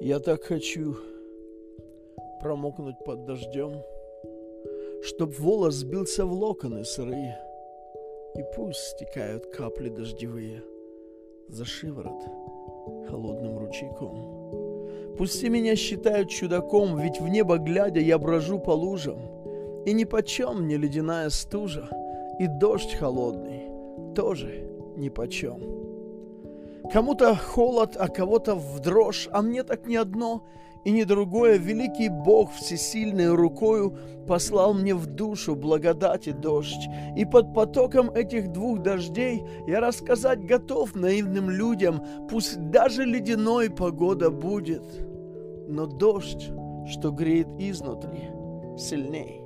Я так хочу промокнуть под дождем, Чтоб волос сбился в локоны сырые, И пусть стекают капли дождевые За шиворот холодным ручейком. Пусть все меня считают чудаком, Ведь в небо глядя я брожу по лужам, И нипочем мне ледяная стужа, И дождь холодный тоже нипочем. Кому-то холод, а кого-то в дрожь, а мне так ни одно и ни другое. Великий Бог всесильной рукою послал мне в душу благодати дождь. И под потоком этих двух дождей я рассказать готов наивным людям, пусть даже ледяной погода будет, но дождь, что греет изнутри, сильней.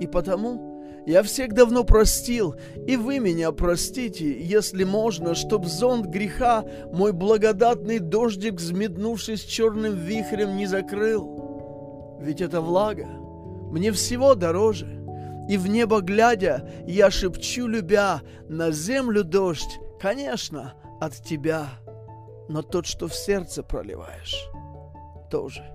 И потому я всех давно простил, и вы меня простите, если можно, чтоб зонт греха мой благодатный дождик, взметнувшись черным вихрем, не закрыл. Ведь это влага. Мне всего дороже, и в небо глядя, я шепчу, любя, на землю дождь, конечно, от тебя, но тот, что в сердце проливаешь, тоже